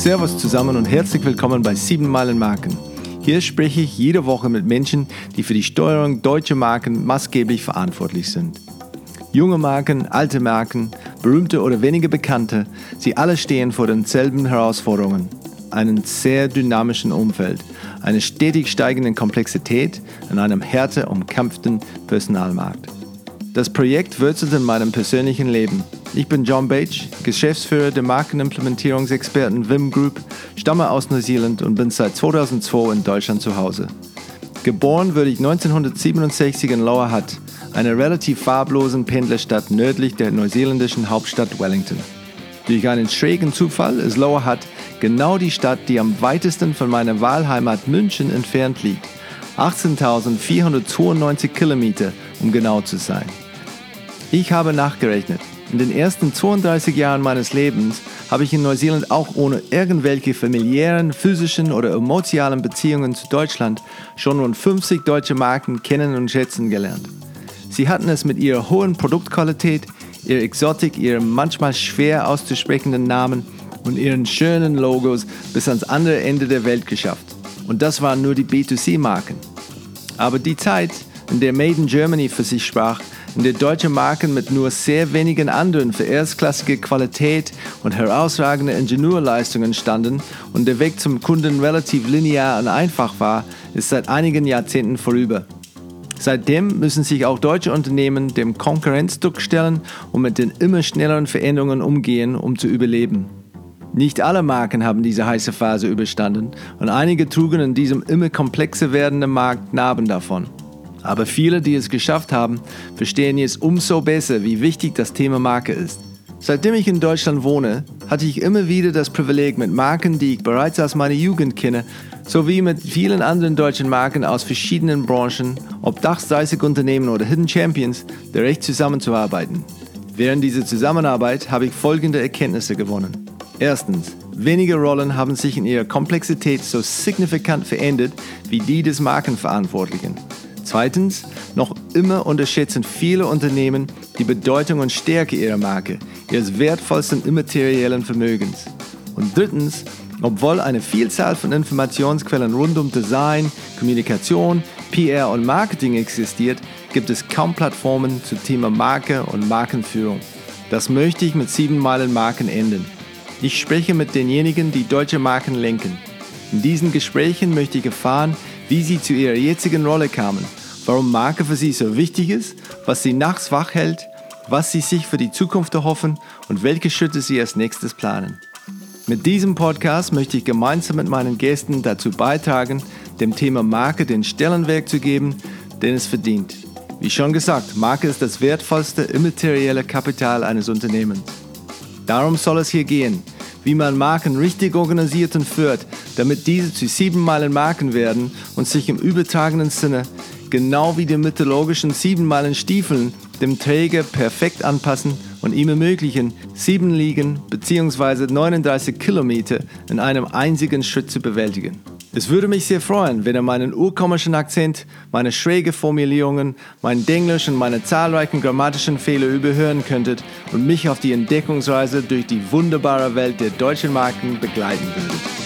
Servus zusammen und herzlich willkommen bei 7 Meilen Marken. Hier spreche ich jede Woche mit Menschen, die für die Steuerung deutscher Marken maßgeblich verantwortlich sind. Junge Marken, alte Marken, berühmte oder weniger bekannte, sie alle stehen vor denselben Herausforderungen. Einen sehr dynamischen Umfeld, einer stetig steigenden Komplexität und einem härter umkämpften Personalmarkt. Das Projekt wurzelt in meinem persönlichen Leben – ich bin John Bage, Geschäftsführer der Markenimplementierungsexperten Vim Group, stamme aus Neuseeland und bin seit 2002 in Deutschland zu Hause. Geboren wurde ich 1967 in Lower Hutt, einer relativ farblosen Pendlerstadt nördlich der neuseeländischen Hauptstadt Wellington. Durch einen schrägen Zufall ist Lower Hutt genau die Stadt, die am weitesten von meiner Wahlheimat München entfernt liegt. 18.492 Kilometer, um genau zu sein. Ich habe nachgerechnet. In den ersten 32 Jahren meines Lebens habe ich in Neuseeland auch ohne irgendwelche familiären, physischen oder emotionalen Beziehungen zu Deutschland schon rund 50 deutsche Marken kennen und schätzen gelernt. Sie hatten es mit ihrer hohen Produktqualität, ihrer Exotik, ihrem manchmal schwer auszusprechenden Namen und ihren schönen Logos bis ans andere Ende der Welt geschafft. Und das waren nur die B2C-Marken. Aber die Zeit, in der Made in Germany für sich sprach, in der deutsche Marken mit nur sehr wenigen anderen für erstklassige Qualität und herausragende Ingenieurleistungen standen und der Weg zum Kunden relativ linear und einfach war, ist seit einigen Jahrzehnten vorüber. Seitdem müssen sich auch deutsche Unternehmen dem Konkurrenzdruck stellen und mit den immer schnelleren Veränderungen umgehen, um zu überleben. Nicht alle Marken haben diese heiße Phase überstanden und einige trugen in diesem immer komplexer werdenden Markt Narben davon. Aber viele, die es geschafft haben, verstehen jetzt umso besser, wie wichtig das Thema Marke ist. Seitdem ich in Deutschland wohne, hatte ich immer wieder das Privileg, mit Marken, die ich bereits aus meiner Jugend kenne, sowie mit vielen anderen deutschen Marken aus verschiedenen Branchen, ob DAX 30 Unternehmen oder Hidden Champions, direkt zusammenzuarbeiten. Während dieser Zusammenarbeit habe ich folgende Erkenntnisse gewonnen. Erstens, wenige Rollen haben sich in ihrer Komplexität so signifikant verändert wie die des Markenverantwortlichen. Zweitens, noch immer unterschätzen viele Unternehmen die Bedeutung und Stärke ihrer Marke, ihres wertvollsten immateriellen Vermögens. Und drittens, obwohl eine Vielzahl von Informationsquellen rund um Design, Kommunikation, PR und Marketing existiert, gibt es kaum Plattformen zum Thema Marke und Markenführung. Das möchte ich mit sieben Meilen Marken enden. Ich spreche mit denjenigen, die deutsche Marken lenken. In diesen Gesprächen möchte ich erfahren, wie sie zu ihrer jetzigen Rolle kamen warum Marke für sie so wichtig ist, was sie nachts wach hält, was sie sich für die Zukunft erhoffen und welche Schritte sie als nächstes planen. Mit diesem Podcast möchte ich gemeinsam mit meinen Gästen dazu beitragen, dem Thema Marke den Stellenwert zu geben, den es verdient. Wie schon gesagt, Marke ist das wertvollste immaterielle Kapital eines Unternehmens. Darum soll es hier gehen, wie man Marken richtig organisiert und führt, damit diese zu sieben Meilen Marken werden und sich im übertragenen Sinne genau wie die mythologischen siebenmalen Stiefeln dem Träger perfekt anpassen und ihm ermöglichen, sieben Liegen bzw. 39 Kilometer in einem einzigen Schritt zu bewältigen. Es würde mich sehr freuen, wenn ihr meinen urkomischen Akzent, meine schräge Formulierungen, mein Denglisch und meine zahlreichen grammatischen Fehler überhören könntet und mich auf die Entdeckungsreise durch die wunderbare Welt der deutschen Marken begleiten würdet.